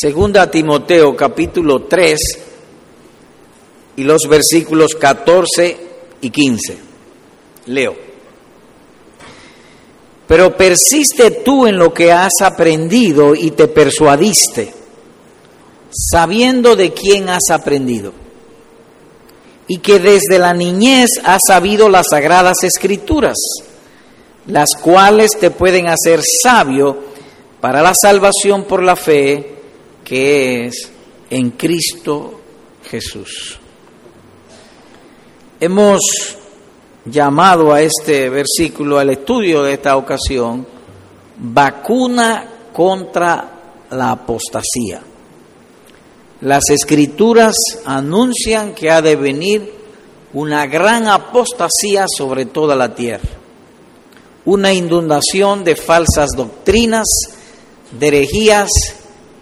Segunda Timoteo capítulo 3 y los versículos 14 y 15. Leo. Pero persiste tú en lo que has aprendido y te persuadiste, sabiendo de quién has aprendido, y que desde la niñez has sabido las sagradas escrituras, las cuales te pueden hacer sabio para la salvación por la fe que es en Cristo Jesús. Hemos llamado a este versículo, al estudio de esta ocasión, vacuna contra la apostasía. Las escrituras anuncian que ha de venir una gran apostasía sobre toda la tierra, una inundación de falsas doctrinas, de herejías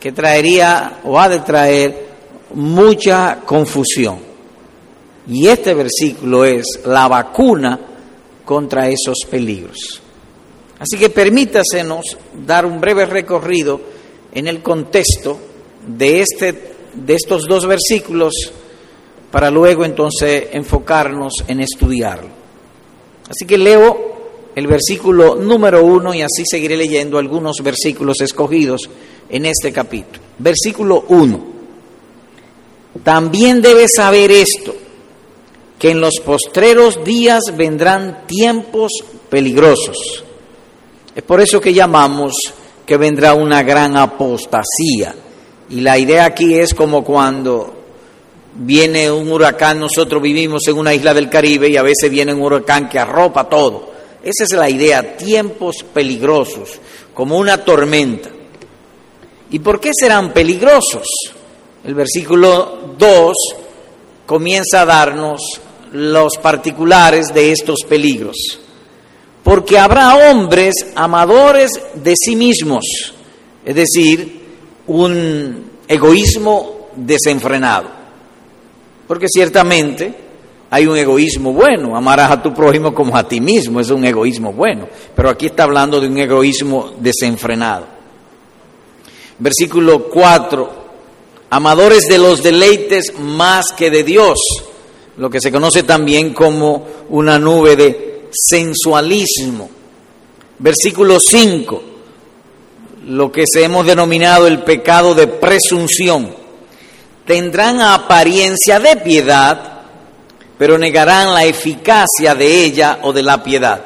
que traería o ha de traer mucha confusión. Y este versículo es la vacuna contra esos peligros. Así que permítasenos dar un breve recorrido en el contexto de, este, de estos dos versículos para luego entonces enfocarnos en estudiarlo. Así que leo el versículo número uno y así seguiré leyendo algunos versículos escogidos en este capítulo. Versículo 1. También debes saber esto, que en los postreros días vendrán tiempos peligrosos. Es por eso que llamamos que vendrá una gran apostasía. Y la idea aquí es como cuando viene un huracán, nosotros vivimos en una isla del Caribe y a veces viene un huracán que arropa todo. Esa es la idea, tiempos peligrosos, como una tormenta. ¿Y por qué serán peligrosos? El versículo 2 comienza a darnos los particulares de estos peligros. Porque habrá hombres amadores de sí mismos, es decir, un egoísmo desenfrenado. Porque ciertamente hay un egoísmo bueno, amarás a tu prójimo como a ti mismo, es un egoísmo bueno, pero aquí está hablando de un egoísmo desenfrenado. Versículo 4, amadores de los deleites más que de Dios, lo que se conoce también como una nube de sensualismo. Versículo 5, lo que se hemos denominado el pecado de presunción. Tendrán apariencia de piedad, pero negarán la eficacia de ella o de la piedad.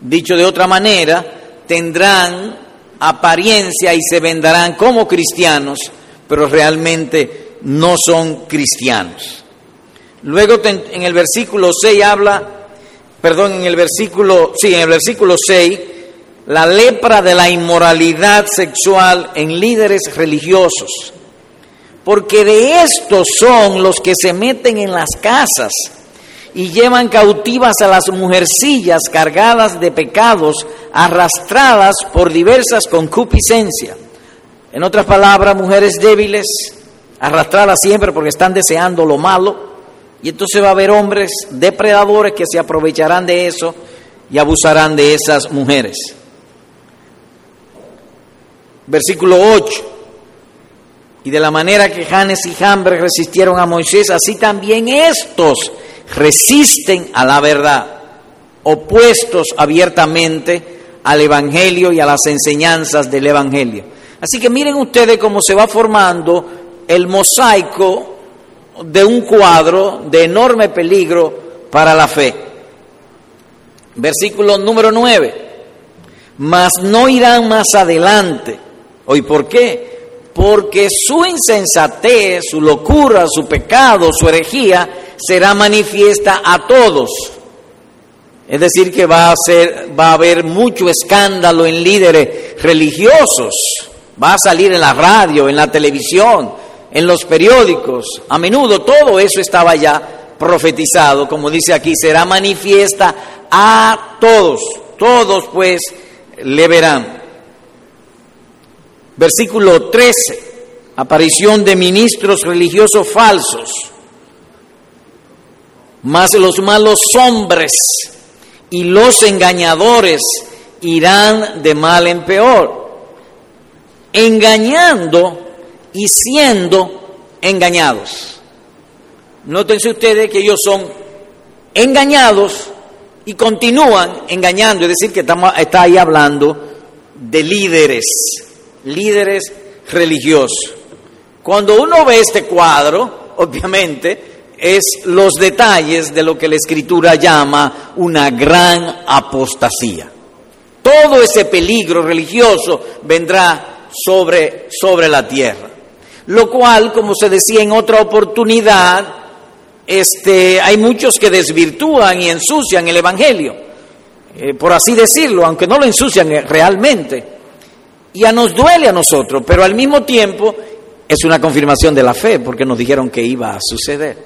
Dicho de otra manera, tendrán apariencia y se vendarán como cristianos, pero realmente no son cristianos. Luego en el versículo 6 habla, perdón, en el versículo, sí, en el versículo 6, la lepra de la inmoralidad sexual en líderes religiosos. Porque de estos son los que se meten en las casas y llevan cautivas a las mujercillas cargadas de pecados, arrastradas por diversas concupiscencias. En otras palabras, mujeres débiles, arrastradas siempre porque están deseando lo malo, y entonces va a haber hombres depredadores que se aprovecharán de eso y abusarán de esas mujeres. Versículo 8. Y de la manera que Janes y Jambres resistieron a Moisés, así también estos resisten a la verdad, opuestos abiertamente al Evangelio y a las enseñanzas del Evangelio. Así que miren ustedes cómo se va formando el mosaico de un cuadro de enorme peligro para la fe. Versículo número 9. Mas no irán más adelante. ¿Hoy por qué? Porque su insensatez, su locura, su pecado, su herejía será manifiesta a todos. Es decir, que va a, ser, va a haber mucho escándalo en líderes religiosos. Va a salir en la radio, en la televisión, en los periódicos. A menudo todo eso estaba ya profetizado, como dice aquí, será manifiesta a todos. Todos pues le verán. Versículo 13, aparición de ministros religiosos falsos mas los malos hombres y los engañadores irán de mal en peor, engañando y siendo engañados. Nótense ustedes que ellos son engañados y continúan engañando, es decir, que estamos, está ahí hablando de líderes, líderes religiosos. Cuando uno ve este cuadro, obviamente, es los detalles de lo que la escritura llama una gran apostasía. Todo ese peligro religioso vendrá sobre, sobre la tierra. Lo cual, como se decía en otra oportunidad, este, hay muchos que desvirtúan y ensucian el Evangelio, eh, por así decirlo, aunque no lo ensucian realmente. Y a nos duele a nosotros, pero al mismo tiempo es una confirmación de la fe, porque nos dijeron que iba a suceder.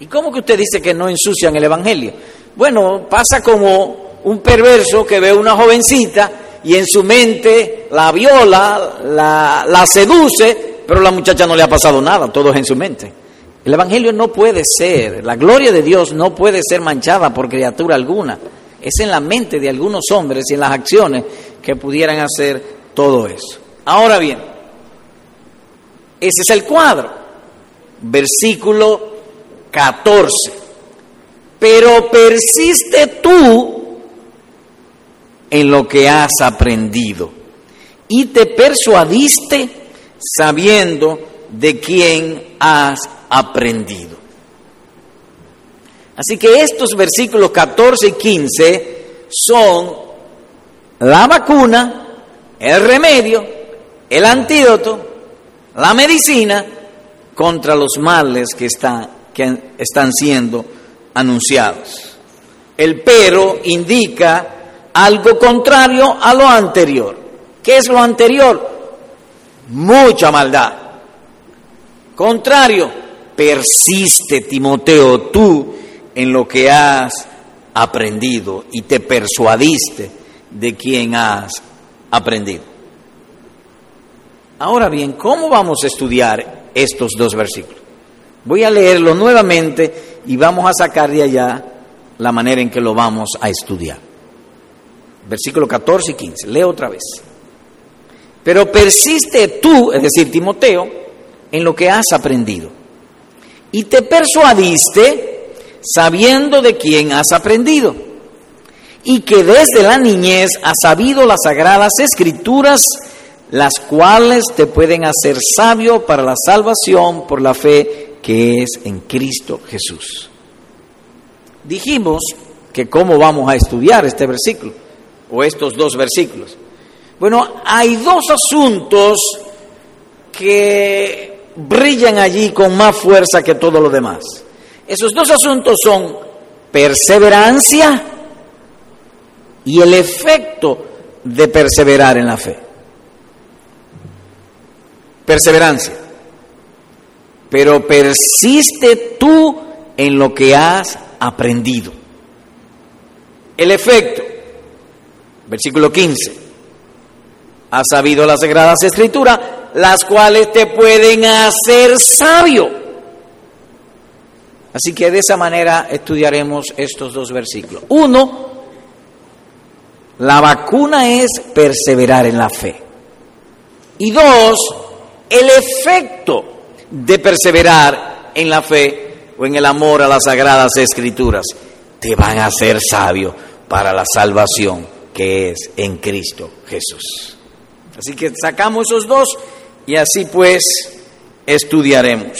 ¿Y cómo que usted dice que no ensucian el Evangelio? Bueno, pasa como un perverso que ve una jovencita y en su mente la viola, la, la seduce, pero la muchacha no le ha pasado nada, todo es en su mente. El Evangelio no puede ser, la gloria de Dios no puede ser manchada por criatura alguna. Es en la mente de algunos hombres y en las acciones que pudieran hacer todo eso. Ahora bien, ese es el cuadro. Versículo 14. Pero persiste tú en lo que has aprendido y te persuadiste sabiendo de quién has aprendido. Así que estos versículos 14 y 15 son la vacuna, el remedio, el antídoto, la medicina contra los males que están que están siendo anunciados. El pero indica algo contrario a lo anterior. ¿Qué es lo anterior? Mucha maldad. Contrario, persiste, Timoteo, tú en lo que has aprendido y te persuadiste de quien has aprendido. Ahora bien, ¿cómo vamos a estudiar estos dos versículos? Voy a leerlo nuevamente y vamos a sacar de allá la manera en que lo vamos a estudiar. Versículo 14 y 15. Leo otra vez. Pero persiste tú, es decir, Timoteo, en lo que has aprendido. Y te persuadiste sabiendo de quién has aprendido. Y que desde la niñez has sabido las sagradas escrituras, las cuales te pueden hacer sabio para la salvación por la fe que es en Cristo Jesús. Dijimos que cómo vamos a estudiar este versículo o estos dos versículos. Bueno, hay dos asuntos que brillan allí con más fuerza que todo lo demás. Esos dos asuntos son perseverancia y el efecto de perseverar en la fe. Perseverancia pero persiste tú en lo que has aprendido. El efecto, versículo 15, has sabido las sagradas escrituras, las cuales te pueden hacer sabio. Así que de esa manera estudiaremos estos dos versículos. Uno, la vacuna es perseverar en la fe. Y dos, el efecto de perseverar en la fe o en el amor a las sagradas escrituras, te van a hacer sabio para la salvación que es en Cristo Jesús. Así que sacamos esos dos y así pues estudiaremos.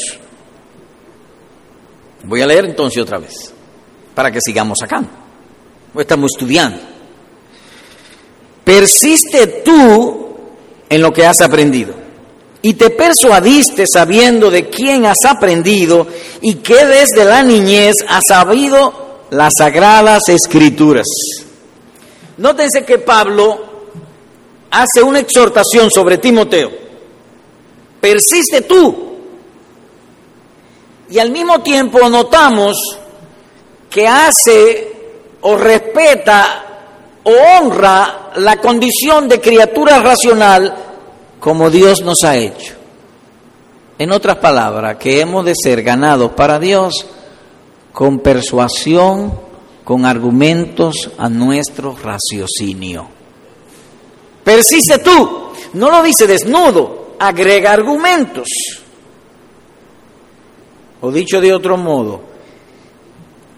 Voy a leer entonces otra vez, para que sigamos acá. Estamos estudiando. Persiste tú en lo que has aprendido y te persuadiste sabiendo de quién has aprendido y que desde la niñez has sabido las sagradas escrituras. Nótense que Pablo hace una exhortación sobre Timoteo. Persiste tú. Y al mismo tiempo notamos que hace o respeta o honra la condición de criatura racional como Dios nos ha hecho. En otras palabras, que hemos de ser ganados para Dios con persuasión, con argumentos a nuestro raciocinio. Persiste tú, no lo dice desnudo, agrega argumentos. O dicho de otro modo,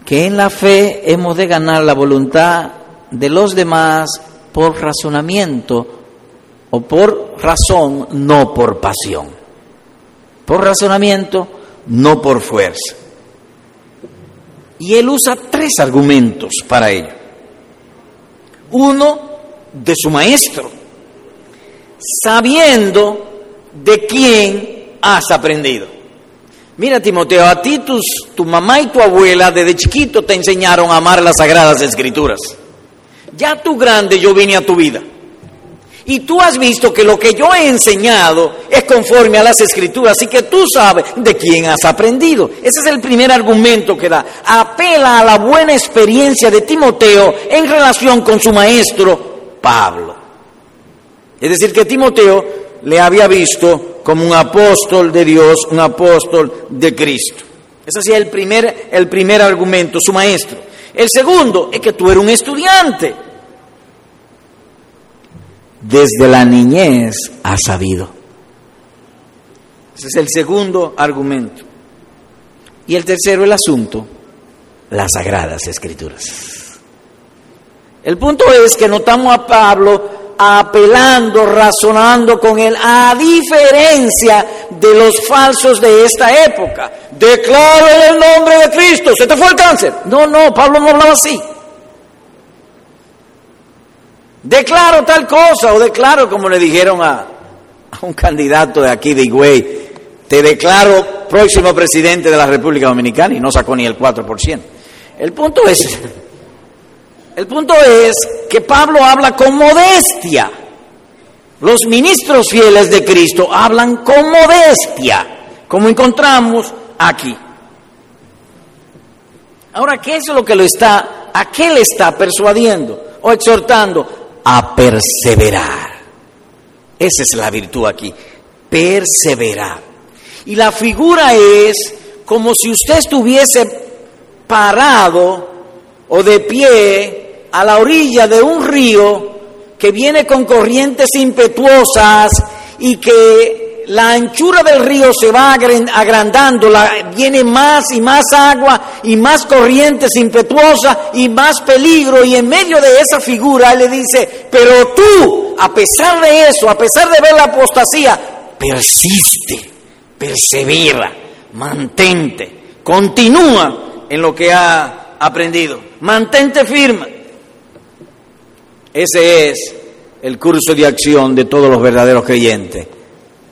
que en la fe hemos de ganar la voluntad de los demás por razonamiento o por razón, no por pasión. Por razonamiento, no por fuerza. Y él usa tres argumentos para ello. Uno, de su maestro, sabiendo de quién has aprendido. Mira, Timoteo, a ti tus, tu mamá y tu abuela desde chiquito te enseñaron a amar las sagradas escrituras. Ya tú grande yo vine a tu vida. Y tú has visto que lo que yo he enseñado es conforme a las escrituras, así que tú sabes de quién has aprendido. Ese es el primer argumento que da. Apela a la buena experiencia de Timoteo en relación con su maestro Pablo. Es decir, que Timoteo le había visto como un apóstol de Dios, un apóstol de Cristo. Ese es el primer, el primer argumento, su maestro. El segundo es que tú eres un estudiante desde la niñez ha sabido. Ese es el segundo argumento. Y el tercero, el asunto, las sagradas escrituras. El punto es que notamos a Pablo apelando, razonando con él, a diferencia de los falsos de esta época. Declaro en el nombre de Cristo, se te fue el cáncer. No, no, Pablo no hablaba así. Declaro tal cosa o declaro como le dijeron a, un candidato de aquí de Higüey, te declaro próximo presidente de la República Dominicana y no sacó ni el 4%. El punto es, el punto es que Pablo habla con modestia. Los ministros fieles de Cristo hablan con modestia, como encontramos aquí. Ahora, ¿qué es lo que lo está, a qué le está persuadiendo o exhortando? a perseverar. Esa es la virtud aquí, perseverar. Y la figura es como si usted estuviese parado o de pie a la orilla de un río que viene con corrientes impetuosas y que la anchura del río se va agrandando, viene más y más agua y más corrientes impetuosas y más peligro y en medio de esa figura él le dice, pero tú, a pesar de eso, a pesar de ver la apostasía, persiste, persevera, mantente, continúa en lo que ha aprendido, mantente firme. Ese es el curso de acción de todos los verdaderos creyentes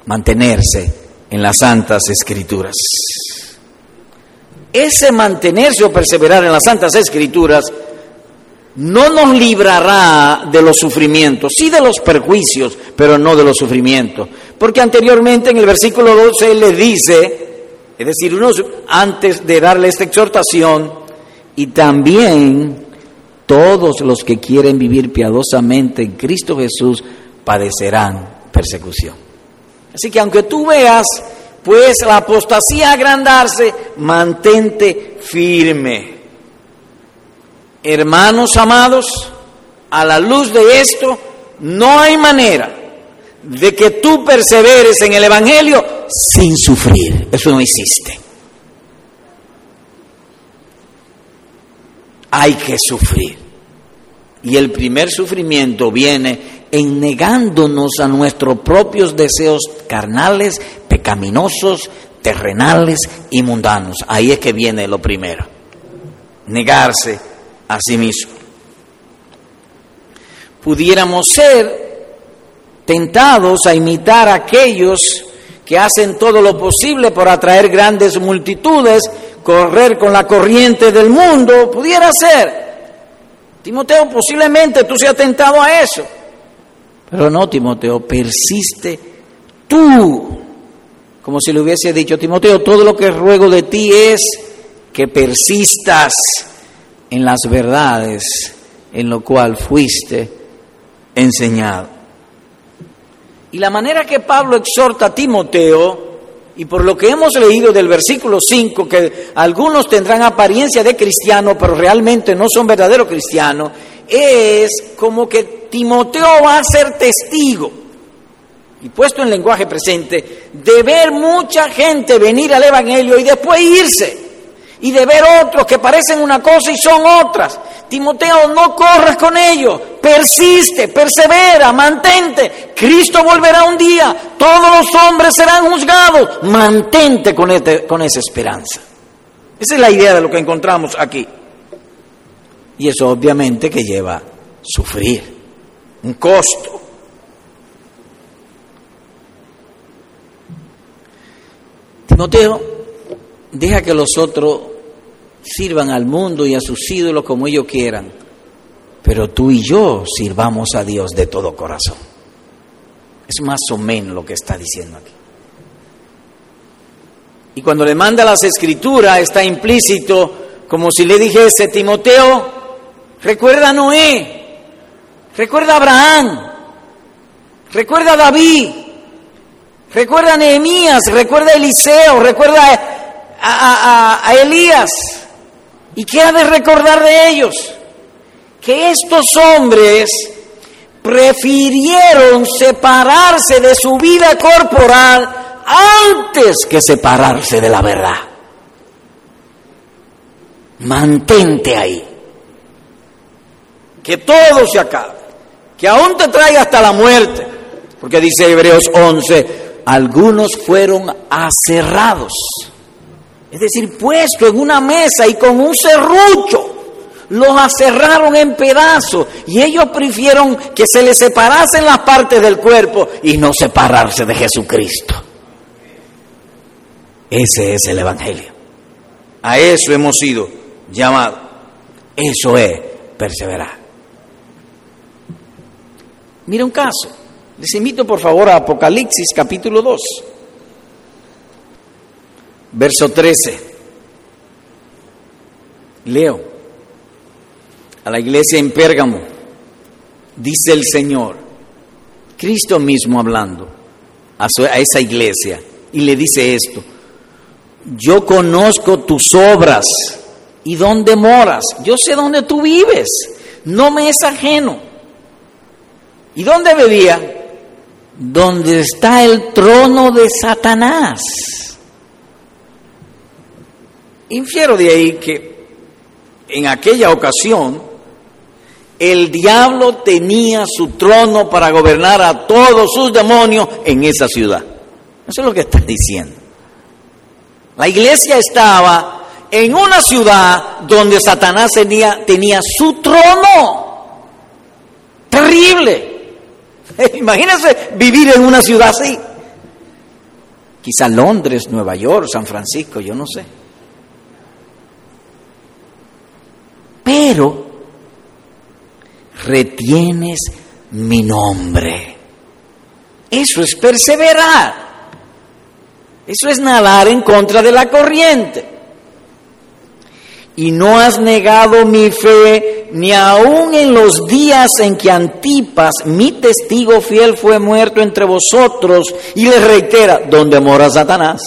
mantenerse en las santas escrituras. Ese mantenerse o perseverar en las santas escrituras no nos librará de los sufrimientos, sí de los perjuicios, pero no de los sufrimientos. Porque anteriormente en el versículo 12 le dice, es decir, unos, antes de darle esta exhortación, y también todos los que quieren vivir piadosamente en Cristo Jesús padecerán persecución. Así que aunque tú veas, pues la apostasía agrandarse, mantente firme. Hermanos amados, a la luz de esto, no hay manera de que tú perseveres en el Evangelio sin sufrir. Eso no existe. Hay que sufrir. Y el primer sufrimiento viene en negándonos a nuestros propios deseos carnales, pecaminosos, terrenales y mundanos. Ahí es que viene lo primero, negarse a sí mismo. Pudiéramos ser tentados a imitar a aquellos que hacen todo lo posible por atraer grandes multitudes, correr con la corriente del mundo, pudiera ser. Timoteo, posiblemente tú seas tentado a eso. Pero no, Timoteo, persiste tú. Como si le hubiese dicho, Timoteo, todo lo que ruego de ti es que persistas en las verdades en lo cual fuiste enseñado. Y la manera que Pablo exhorta a Timoteo, y por lo que hemos leído del versículo 5, que algunos tendrán apariencia de cristiano, pero realmente no son verdaderos cristianos, es como que Timoteo va a ser testigo y puesto en lenguaje presente, de ver mucha gente venir al Evangelio y después irse, y de ver otros que parecen una cosa y son otras. Timoteo, no corras con ellos, persiste, persevera, mantente. Cristo volverá un día, todos los hombres serán juzgados, mantente con, este, con esa esperanza. Esa es la idea de lo que encontramos aquí. Y eso obviamente que lleva a sufrir, un costo. Timoteo, deja que los otros sirvan al mundo y a sus ídolos como ellos quieran, pero tú y yo sirvamos a Dios de todo corazón. Es más o menos lo que está diciendo aquí. Y cuando le manda las escrituras está implícito como si le dijese, Timoteo, recuerda a Noé, recuerda a Abraham, recuerda a David, recuerda a Nehemías, recuerda a Eliseo, recuerda a, Elías. ¿Y qué ha de recordar de ellos? Que estos hombres prefirieron separarse de su vida corporal antes que separarse de la verdad. Mantente ahí. Que todo se acabe. Que aún te traiga hasta la muerte. Porque dice Hebreos 11, algunos fueron aserrados. Es decir, puesto en una mesa y con un serrucho. Los aserraron en pedazos y ellos prefirieron que se les separasen las partes del cuerpo y no separarse de Jesucristo. Ese es el Evangelio. A eso hemos sido llamados. Eso es perseverar. Mira un caso. Les invito por favor a Apocalipsis capítulo 2, verso 13. Leo a la iglesia en Pérgamo, dice el Señor, Cristo mismo hablando a, esa iglesia, y le dice esto, yo conozco tus obras y dónde moras. Yo sé dónde tú vives. No me es ajeno. ¿Y dónde vivía? Donde está el trono de Satanás. Infiero de ahí que en aquella ocasión el diablo tenía su trono para gobernar a todos sus demonios en esa ciudad. Eso es lo que está diciendo. La iglesia estaba en una ciudad donde Satanás tenía, tenía su trono. Terrible. Imagínense vivir en una ciudad así. Quizá Londres, Nueva York, San Francisco, yo no sé. Pero retienes mi nombre. Eso es perseverar. Eso es nadar en contra de la corriente. Y no has negado mi fe ni aun en los días en que Antipas, mi testigo fiel, fue muerto entre vosotros y le reitera, ¿dónde mora Satanás?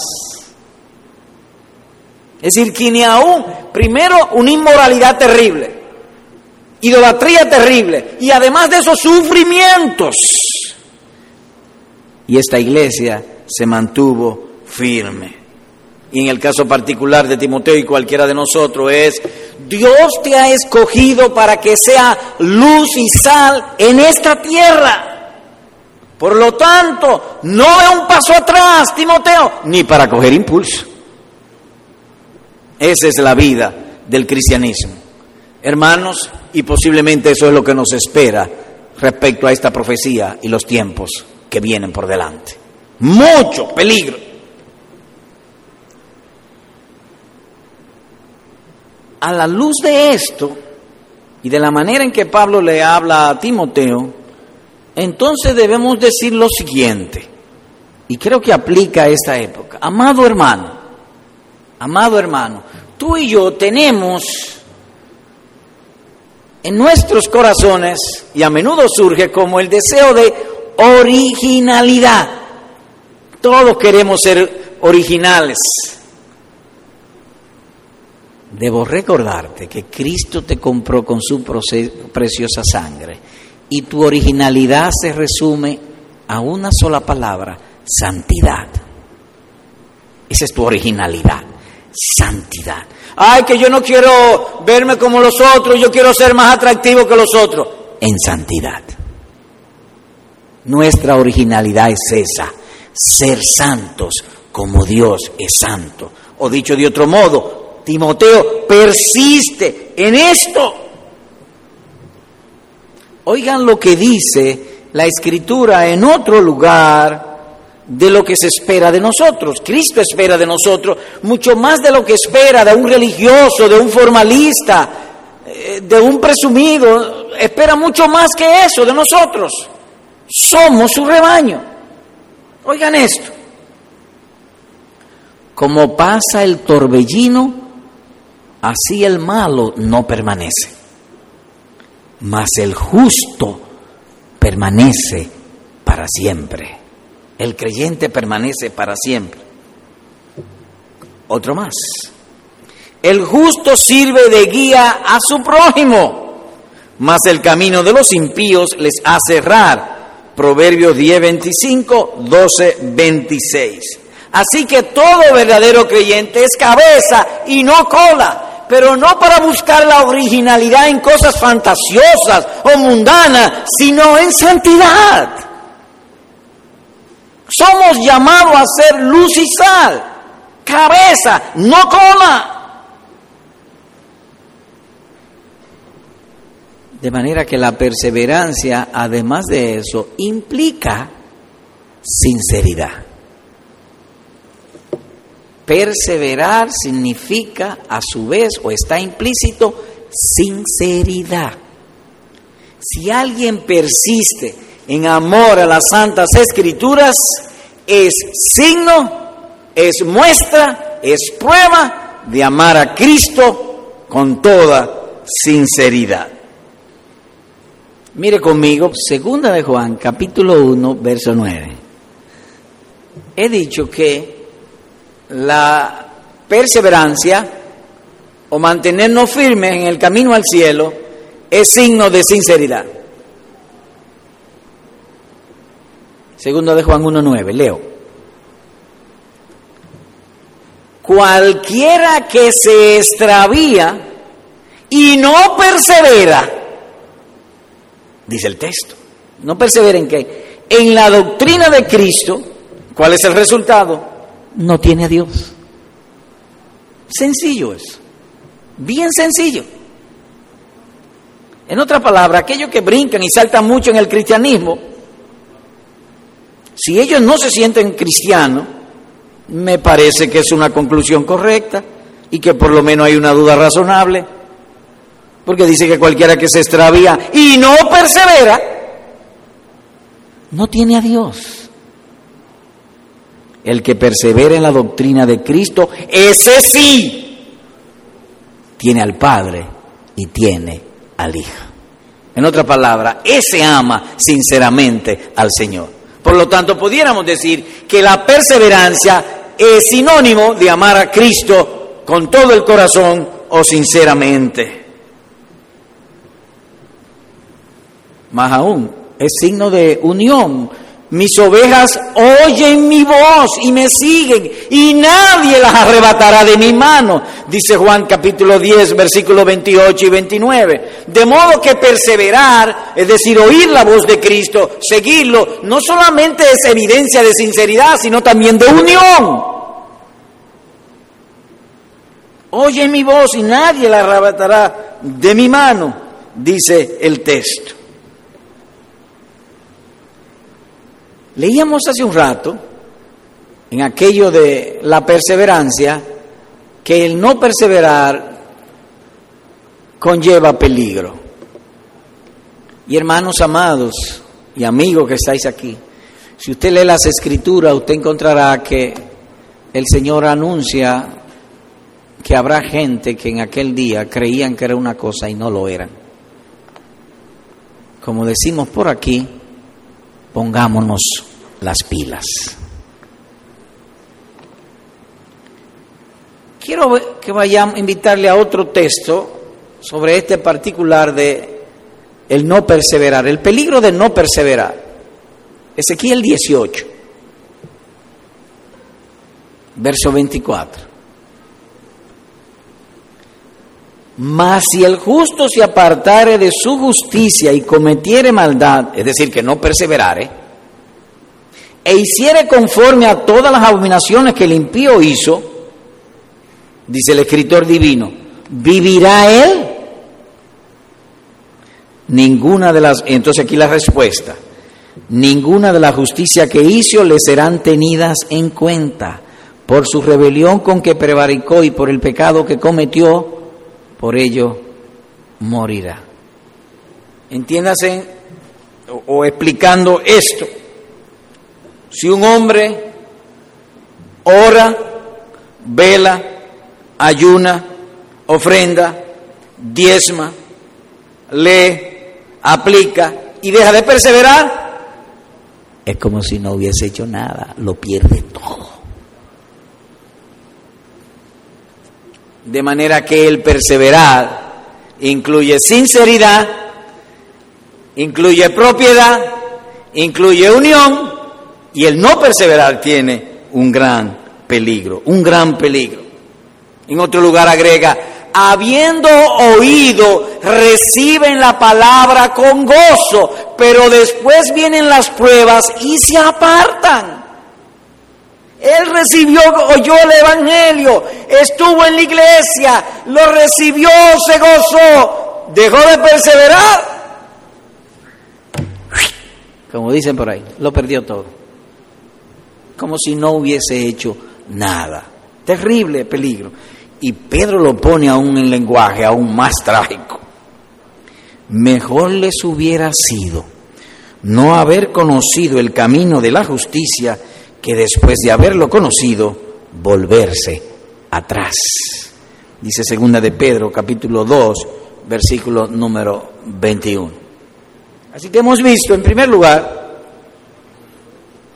Es decir, que ni aún, primero, una inmoralidad terrible, idolatría terrible y además de esos sufrimientos. Y esta iglesia se mantuvo firme. Y en el caso particular de Timoteo y cualquiera de nosotros es, Dios te ha escogido para que sea luz y sal en esta tierra. Por lo tanto, no es un paso atrás, Timoteo, ni para coger impulso. Esa es la vida del cristianismo. Hermanos, y posiblemente eso es lo que nos espera respecto a esta profecía y los tiempos que vienen por delante. Mucho peligro. A la luz de esto y de la manera en que Pablo le habla a Timoteo, entonces debemos decir lo siguiente, y creo que aplica a esta época. Amado hermano, amado hermano, tú y yo tenemos en nuestros corazones, y a menudo surge como el deseo de originalidad. Todos queremos ser originales. Debo recordarte que Cristo te compró con su preciosa sangre y tu originalidad se resume a una sola palabra, santidad. Esa es tu originalidad, santidad. Ay, que yo no quiero verme como los otros, yo quiero ser más atractivo que los otros. En santidad. Nuestra originalidad es esa, ser santos como Dios es santo. O dicho de otro modo, Timoteo persiste en esto. Oigan lo que dice la escritura en otro lugar de lo que se espera de nosotros. Cristo espera de nosotros mucho más de lo que espera de un religioso, de un formalista, eh, de un presumido. Espera mucho más que eso de nosotros. Somos su rebaño. Oigan esto. Como pasa el torbellino, así el malo no permanece mas el justo permanece para siempre. El creyente permanece para siempre. Otro más. El justo sirve de guía a su prójimo, mas el camino de los impíos les hace errar. Proverbios 10, 25, 12, 26. Así que todo verdadero creyente es cabeza y no cola pero no para buscar la originalidad en cosas fantasiosas o mundanas, sino en santidad. Somos llamados a ser luz y sal, cabeza, no cola. De manera que la perseverancia, además de eso, implica sinceridad. Perseverar significa, a su vez, o está implícito, sinceridad. Si alguien persiste en amor a las santas escrituras, es signo, es muestra, es prueba de amar a Cristo con toda sinceridad. Mire conmigo, segunda de Juan, capítulo 1, verso 9. He dicho que la perseverancia o mantenernos firmes en el camino al cielo es signo de sinceridad. Segundo de Juan 1.9, leo. Cualquiera que se extravía y no persevera, dice el texto, no persevera en qué? En la doctrina de Cristo, ¿cuál es el resultado? No tiene a Dios. Sencillo es, bien sencillo. En otra palabra, aquellos que brincan y saltan mucho en el cristianismo, si ellos no se sienten cristianos, me parece que es una conclusión correcta y que por lo menos hay una duda razonable, porque dice que cualquiera que se extravía y no persevera, no tiene a Dios. El que persevera en la doctrina de Cristo, ese sí tiene al Padre y tiene al Hijo. En otra palabra, ese ama sinceramente al Señor. Por lo tanto, pudiéramos decir que la perseverancia es sinónimo de amar a Cristo con todo el corazón o sinceramente. Más aún, es signo de unión mis ovejas oyen mi voz y me siguen y nadie las arrebatará de mi mano, dice Juan capítulo 10, versículos 28 y 29. De modo que perseverar, es decir, oír la voz de Cristo, seguirlo, no solamente es evidencia de sinceridad, sino también de unión. Oye mi voz y nadie la arrebatará de mi mano, dice el texto. Leíamos hace un rato, en aquello de la perseverancia, que el no perseverar conlleva peligro. Y hermanos amados y amigos que estáis aquí, si usted lee las escrituras, usted encontrará que el Señor anuncia que habrá gente que en aquel día creían que era una cosa y no lo eran. Como decimos por aquí, pongámonos las pilas. Quiero que vayamos a invitarle a otro texto sobre este particular de el no perseverar, el peligro de no perseverar. Ezequiel 18, verso 24. Mas si el justo se apartare de su justicia y cometiere maldad, es decir, que no perseverare, e hiciere conforme a todas las abominaciones que el impío hizo, dice el escritor divino, ¿vivirá él? Ninguna de las, entonces aquí la respuesta, ninguna de la justicia que hizo le serán tenidas en cuenta por su rebelión con que prevaricó y por el pecado que cometió, por ello morirá. Entiéndase o, explicando esto. Si un hombre ora, vela, ayuna, ofrenda, diezma, lee, aplica y deja de perseverar, es como si no hubiese hecho nada, lo pierde todo. De manera que el perseverar incluye sinceridad, incluye propiedad, incluye unión y el no perseverar tiene un gran peligro, un gran peligro. En otro lugar agrega, habiendo oído, reciben la palabra con gozo, pero después vienen las pruebas y se apartan. Él recibió, oyó el Evangelio, estuvo en la iglesia, lo recibió, se gozó, dejó de perseverar. Como dicen por ahí, lo perdió todo. Como si no hubiese hecho nada. Terrible peligro. Y Pedro lo pone aún en lenguaje aún más trágico. Mejor les hubiera sido no haber conocido el camino de la justicia que después de haberlo conocido, volverse atrás. Dice segunda de Pedro, capítulo 2, versículo número 21. Así que hemos visto, en primer lugar,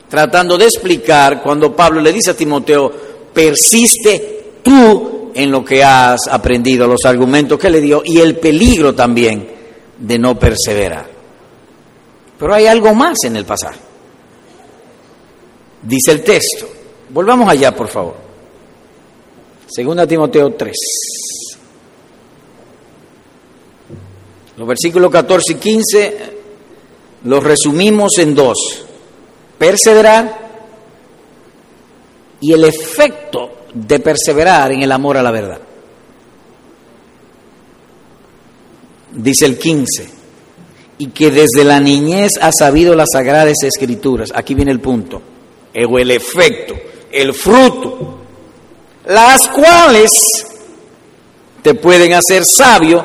tratando de explicar cuando Pablo le dice a Timoteo, persiste tú en lo que has aprendido, los argumentos que le dio y el peligro también de no perseverar. Pero hay algo más en el pasaje. Dice el texto. Volvamos allá, por favor. Segunda Timoteo 3. Los versículos 14 y 15 los resumimos en dos. Perseverar y el efecto de perseverar en el amor a la verdad. Dice el 15, y que desde la niñez ha sabido las sagradas escrituras. Aquí viene el punto o el efecto, el fruto, las cuales te pueden hacer sabio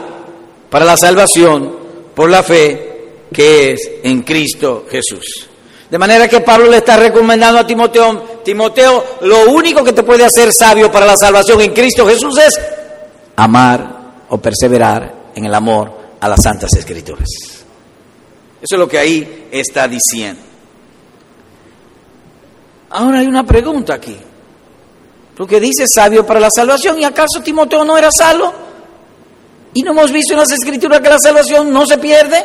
para la salvación por la fe que es en Cristo Jesús. De manera que Pablo le está recomendando a Timoteo, Timoteo, lo único que te puede hacer sabio para la salvación en Cristo Jesús es amar o perseverar en el amor a las santas escrituras. Eso es lo que ahí está diciendo. Ahora hay una pregunta aquí. Lo que dice sabio para la salvación, ¿y acaso Timoteo no era salvo? ¿Y no hemos visto en las escrituras que la salvación no se pierde?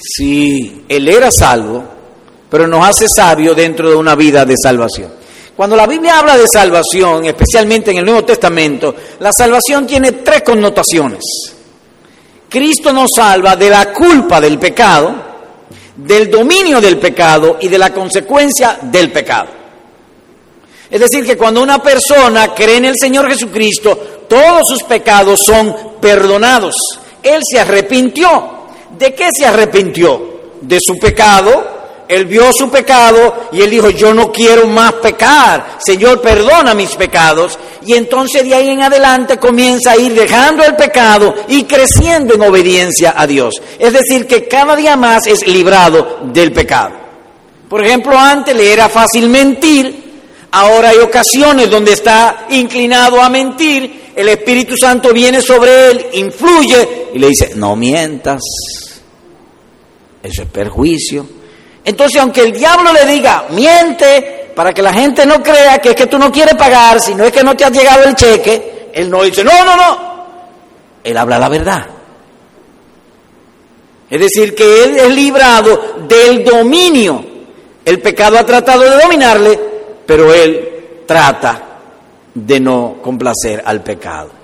Sí, él era salvo, pero nos hace sabio dentro de una vida de salvación. Cuando la Biblia habla de salvación, especialmente en el Nuevo Testamento, la salvación tiene tres connotaciones. Cristo nos salva de la culpa del pecado, del dominio del pecado y de la consecuencia del pecado. Es decir, que cuando una persona cree en el Señor Jesucristo, todos sus pecados son perdonados. Él se arrepintió. ¿De qué se arrepintió? De su pecado, él vio su pecado y él dijo, yo no quiero más pecar, Señor, perdona mis pecados. Y entonces de ahí en adelante comienza a ir dejando el pecado y creciendo en obediencia a Dios. Es decir, que cada día más es librado del pecado. Por ejemplo, antes le era fácil mentir, ahora hay ocasiones donde está inclinado a mentir, el Espíritu Santo viene sobre él, influye y le dice, no mientas, eso es perjuicio entonces, aunque el diablo le diga, miente, para que la gente no crea que es que tú no quieres pagar, sino es que no te ha llegado el cheque, él no dice, no, no, no. Él habla la verdad. Es decir, que Él es librado del dominio. El pecado ha tratado de dominarle, pero Él trata de no complacer al pecado.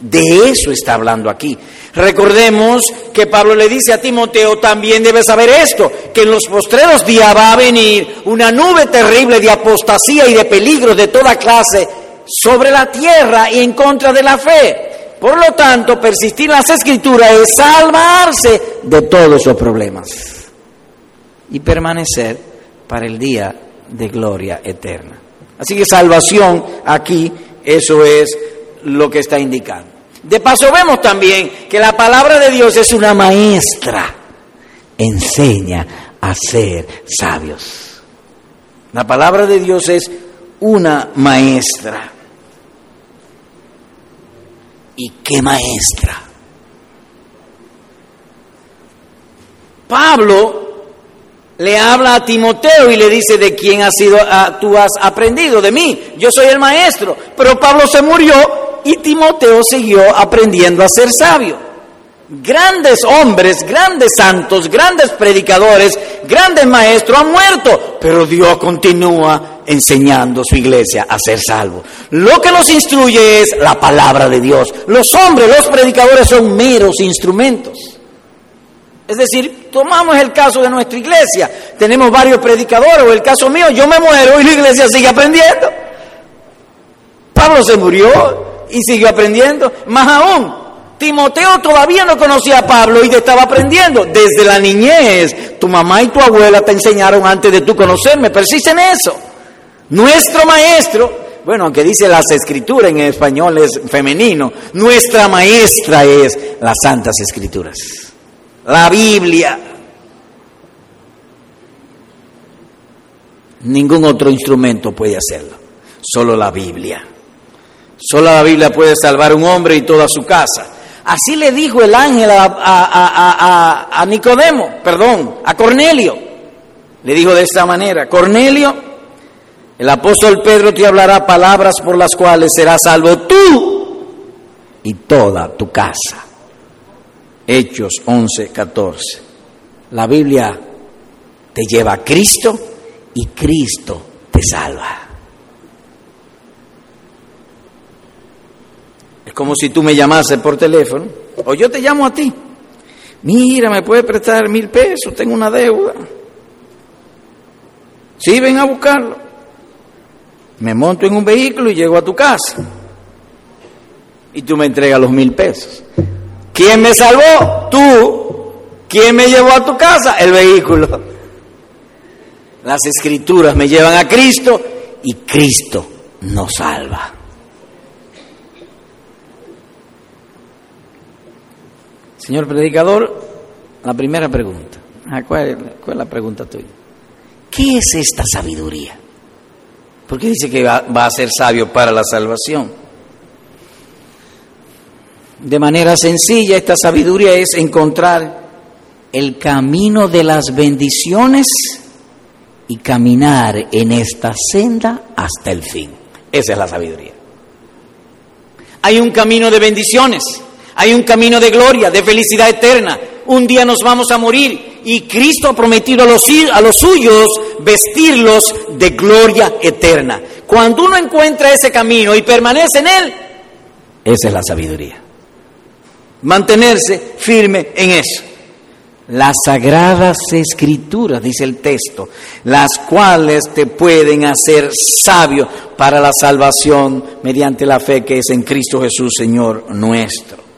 De eso está hablando aquí. Recordemos que Pablo le dice a Timoteo, también debes saber esto, que en los postreros días va a venir una nube terrible de apostasía y de peligros de toda clase sobre la tierra y en contra de la fe. Por lo tanto, persistir en las escrituras es salvarse de todos los problemas y permanecer para el día de gloria eterna. Así que salvación aquí, eso es lo que está indicando. De paso vemos también que la palabra de Dios es una maestra, enseña a ser sabios. La palabra de Dios es una maestra. ¿Y qué maestra? Pablo le habla a Timoteo y le dice de quién has sido, ah, tú has aprendido de mí. Yo soy el maestro. Pero Pablo se murió y Timoteo siguió aprendiendo a ser sabio. Grandes hombres, grandes santos, grandes predicadores, grandes maestros han muerto, pero Dios continúa enseñando a su iglesia a ser salvo. Lo que los instruye es la palabra de Dios. Los hombres, los predicadores son meros instrumentos. Es decir, tomamos el caso de nuestra iglesia. Tenemos varios predicadores, o el caso mío, yo me muero y la iglesia sigue aprendiendo. Pablo se murió y siguió aprendiendo. Más aún, Timoteo todavía no conocía a Pablo y estaba aprendiendo. Desde la niñez, tu mamá y tu abuela te enseñaron antes de tú conocerme. Persiste en eso. Nuestro maestro, bueno, aunque dice las escrituras en español es femenino, nuestra maestra es las santas escrituras. La Biblia. Ningún otro instrumento puede hacerlo, solo la Biblia. Solo la Biblia puede salvar a un hombre y toda su casa. Así le dijo el ángel a, Nicodemo, perdón, a Cornelio. Le dijo de esta manera, Cornelio, el apóstol Pedro te hablará palabras por las cuales serás salvo tú y toda tu casa. Hechos 11, 14. La Biblia te lleva a Cristo y Cristo te salva. Como si tú me llamases por teléfono, o yo te llamo a ti. Mira, me puedes prestar mil pesos, tengo una deuda. Sí, ven a buscarlo. Me monto en un vehículo y llego a tu casa. Y tú me entregas los mil pesos. ¿Quién me salvó? Tú. ¿Quién me llevó a tu casa? El vehículo. Las escrituras me llevan a Cristo y Cristo nos salva. Señor predicador, la primera pregunta. Ah, ¿Cuál, es la pregunta tuya? ¿Qué es esta sabiduría? Porque dice que va a ser sabio para la salvación. De manera sencilla, esta sabiduría es encontrar el camino de las bendiciones y caminar en esta senda hasta el fin. Esa es la sabiduría. Hay un camino de bendiciones hay un camino de gloria, de felicidad eterna. Un día nos vamos a morir y Cristo ha prometido a los, a los suyos vestirlos de gloria eterna. Cuando uno encuentra ese camino y permanece en él, esa es la sabiduría. Mantenerse firme en eso. Las sagradas escrituras, dice el texto, las cuales te pueden hacer sabio para la salvación mediante la fe que es en Cristo Jesús, Señor nuestro.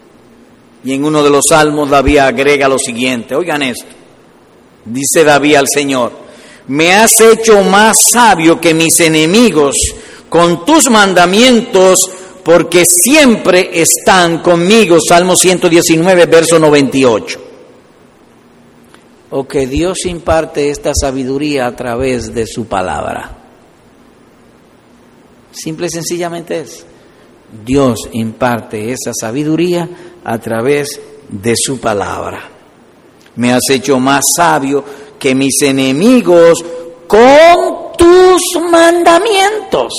Y en uno de los salmos David agrega lo siguiente, oigan esto, dice David al Señor, me has hecho más sabio que mis enemigos con tus mandamientos porque siempre están conmigo. Salmo 119, verso 98. O que Dios imparte esta sabiduría a través de su palabra. Simple y sencillamente es. Dios imparte esa sabiduría a través de su palabra. Me has hecho más sabio que mis enemigos con tus mandamientos.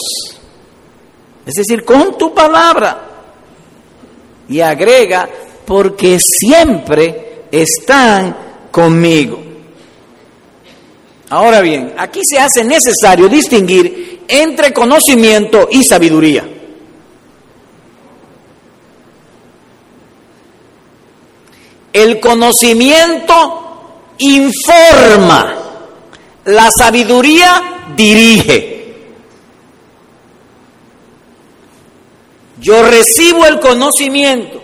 Es decir, con tu palabra. Y agrega, porque siempre están conmigo. Ahora bien, aquí se hace necesario distinguir entre conocimiento y sabiduría. El conocimiento informa, la sabiduría dirige. Yo recibo el conocimiento.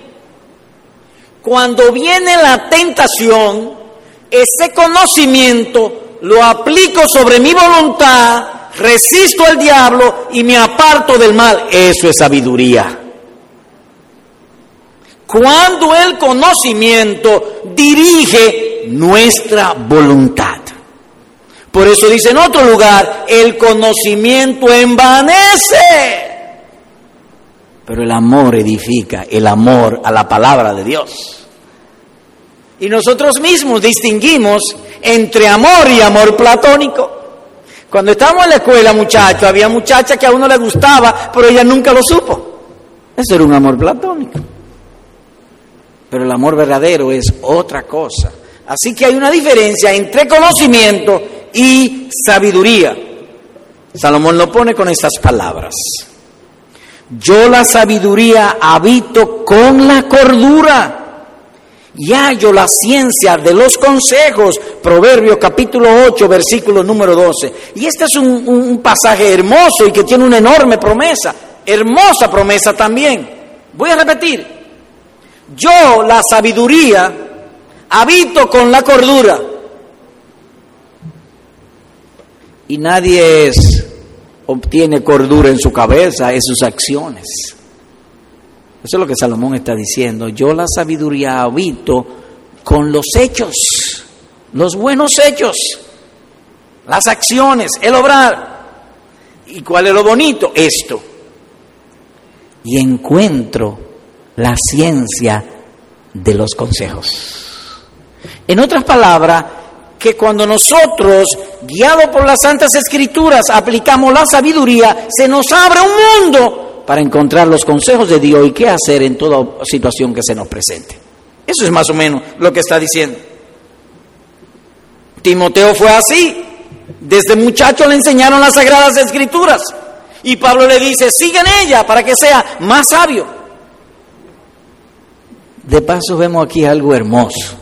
Cuando viene la tentación, ese conocimiento lo aplico sobre mi voluntad, resisto al diablo y me aparto del mal. Eso es sabiduría. Cuando el conocimiento dirige nuestra voluntad. Por eso dice en otro lugar, el conocimiento envanece. Pero el amor edifica, el amor a la palabra de Dios. Y nosotros mismos distinguimos entre amor y amor platónico. Cuando estábamos en la escuela, muchachos, había muchachas que a uno le gustaba, pero ella nunca lo supo. Eso era un amor platónico. Pero el amor verdadero es otra cosa. Así que hay una diferencia entre conocimiento y sabiduría. Salomón lo pone con estas palabras. Yo la sabiduría habito con la cordura y hallo la ciencia de los consejos. Proverbio capítulo 8, versículo número 12. Y este es un, un pasaje hermoso y que tiene una enorme promesa, hermosa promesa también. Voy a repetir, yo la sabiduría habito con la cordura. Y nadie es, obtiene cordura en su cabeza, en sus acciones. Eso es lo que Salomón está diciendo. Yo la sabiduría habito con los hechos, los buenos hechos, las acciones, el obrar. ¿Y cuál es lo bonito? Esto. Y encuentro la ciencia de los consejos. En otras palabras, que cuando nosotros, guiados por las Santas Escrituras, aplicamos la sabiduría, se nos abre un mundo para encontrar los consejos de Dios y qué hacer en toda situación que se nos presente. Eso es más o menos lo que está diciendo. Timoteo fue así. Desde muchacho le enseñaron las sagradas escrituras. Y Pablo le dice, sigue en ella para que sea más sabio. De paso vemos aquí algo hermoso.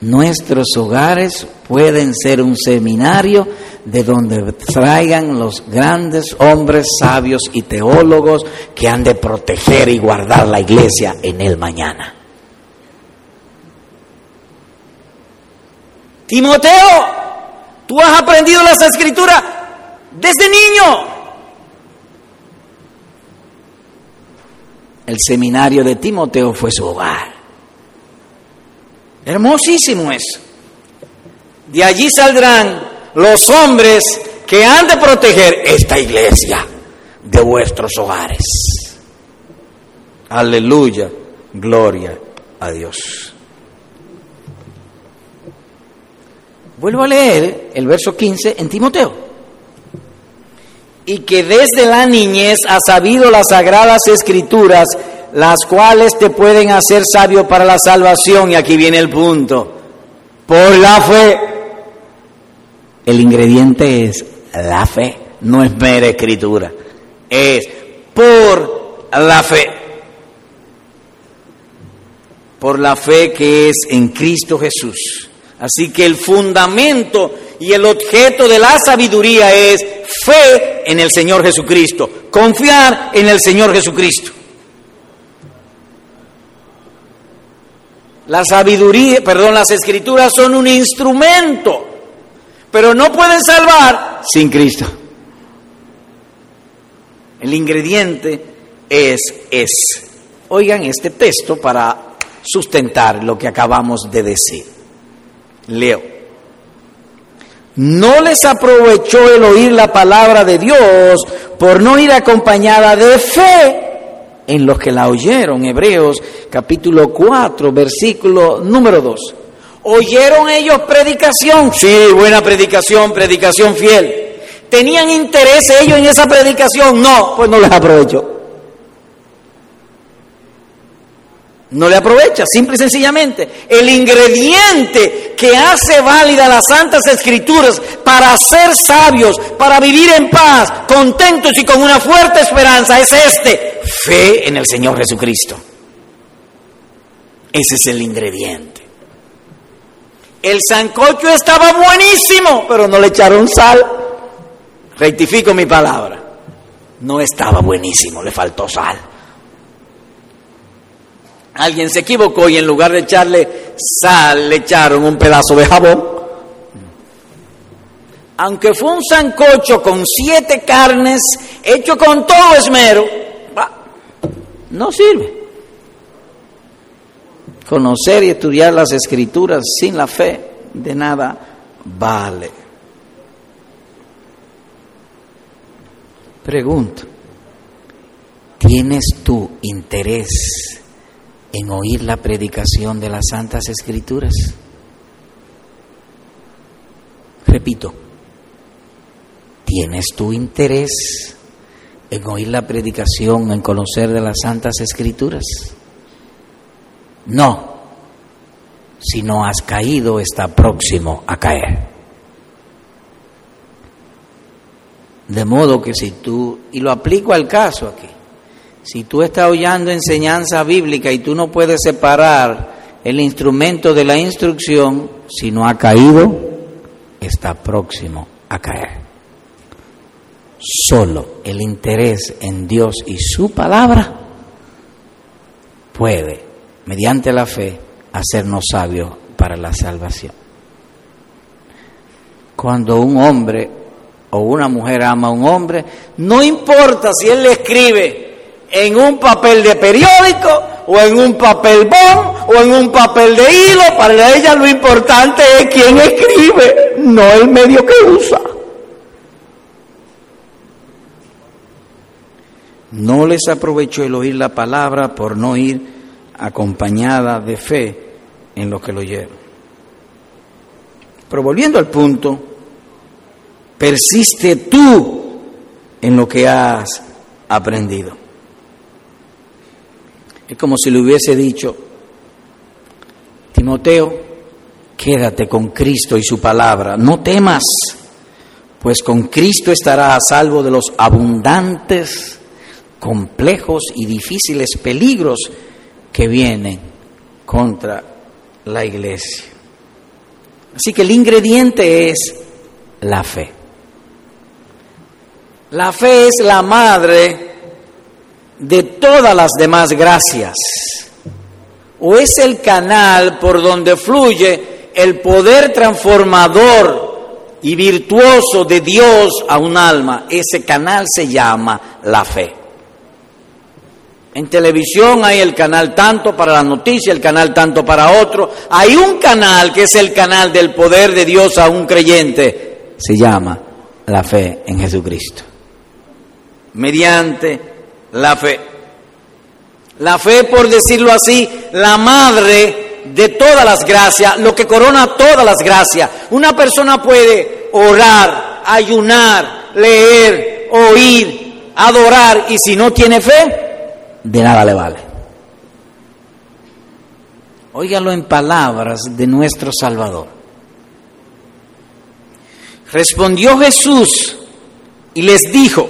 Nuestros hogares pueden ser un seminario de donde traigan los grandes hombres sabios y teólogos que han de proteger y guardar la iglesia en el mañana. Timoteo, tú has aprendido las escrituras desde niño. El seminario de Timoteo fue su hogar. Hermosísimo eso. De allí saldrán los hombres que han de proteger esta iglesia de vuestros hogares. Aleluya, gloria a Dios. Vuelvo a leer el verso 15 en Timoteo. Y que desde la niñez ha sabido las sagradas escrituras, las cuales te pueden hacer sabio para la salvación. Y aquí viene el punto. Por la fe el ingrediente es la fe, no es mera escritura, es por la fe. Por la fe que es en Cristo Jesús. Así que el fundamento y el objeto de la sabiduría es fe en el Señor Jesucristo, confiar en el Señor Jesucristo. La sabiduría, perdón, las escrituras son un instrumento pero no pueden salvar sin Cristo. El ingrediente es es. Oigan este texto para sustentar lo que acabamos de decir. Leo. No les aprovechó el oír la palabra de Dios por no ir acompañada de fe en los que la oyeron. Hebreos capítulo 4, versículo número 2. ¿Oyeron ellos predicación? Sí, buena predicación, predicación fiel. ¿Tenían interés ellos en esa predicación? No, pues no les aprovechó. No le aprovecha, simple y sencillamente. El ingrediente que hace válida las santas escrituras para ser sabios, para vivir en paz, contentos y con una fuerte esperanza es este, fe en el Señor Jesucristo. Ese es el ingrediente. El sancocho estaba buenísimo, pero no le echaron sal. Rectifico mi palabra. No estaba buenísimo, le faltó sal. Alguien se equivocó y en lugar de echarle sal, le echaron un pedazo de jabón. Aunque fue un sancocho con siete carnes, hecho con todo esmero, no sirve. Conocer y estudiar las escrituras sin la fe de nada vale. Pregunto, ¿tienes tu interés en oír la predicación de las Santas Escrituras? Repito, ¿tienes tu interés en oír la predicación, en conocer de las Santas Escrituras? No, si no has caído está próximo a caer. De modo que si tú, y lo aplico al caso aquí, si tú estás oyendo enseñanza bíblica y tú no puedes separar el instrumento de la instrucción, si no ha caído, está próximo a caer. Solo el interés en Dios y su palabra puede, mediante la fe, hacernos sabios para la salvación. Cuando un hombre o una mujer ama a un hombre, no importa si él le escribe en un papel de periódico o en un papel bon o en un papel de hilo, para ella lo importante es quién escribe, no el medio que usa. No les aprovechó el oír la palabra por no ir acompañada de fe en lo que lo oyeron. Pero volviendo al punto, persiste tú en lo que has aprendido. Es como si le hubiese dicho, Timoteo, quédate con Cristo y su palabra, no temas, pues con Cristo estará a salvo de los abundantes, complejos y difíciles peligros que vienen contra la iglesia. Así que el ingrediente es la fe. La fe es la madre de todas las demás gracias, o es el canal por donde fluye el poder transformador y virtuoso de Dios a un alma. Ese canal se llama la fe. En televisión hay el canal tanto para la noticia, el canal tanto para otro. Hay un canal que es el canal del poder de Dios a un creyente. Se llama la fe en Jesucristo. Mediante la fe. La fe, por decirlo así, la madre de todas las gracias, lo que corona todas las gracias. Una persona puede orar, ayunar, leer, oír, adorar, y si no tiene fe, de nada le vale. Óigalo en palabras de nuestro Salvador. Respondió Jesús y les dijo,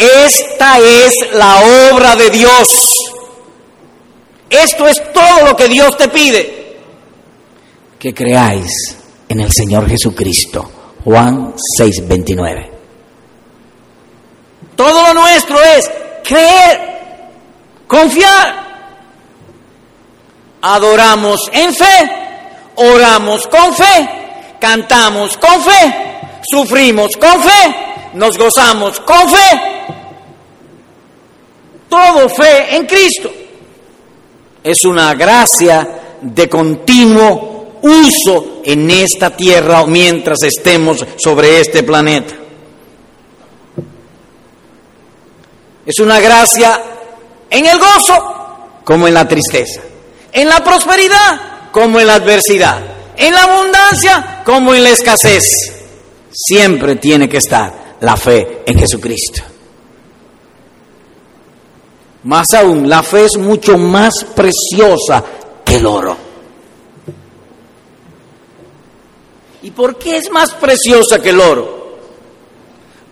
esta es la obra de Dios. Esto es todo lo que Dios te pide. Que creáis en el Señor Jesucristo. Juan 6:29. Todo lo nuestro es creer, confiar. Adoramos en fe, oramos con fe, cantamos con fe, sufrimos con fe, nos gozamos con fe todo fe en Cristo. Es una gracia de continuo uso en esta tierra mientras estemos sobre este planeta. Es una gracia en el gozo como en la tristeza, en la prosperidad como en la adversidad, en la abundancia como en la escasez. Siempre tiene que estar la fe en Jesucristo. Más aún, la fe es mucho más preciosa que el oro. ¿Y por qué es más preciosa que el oro?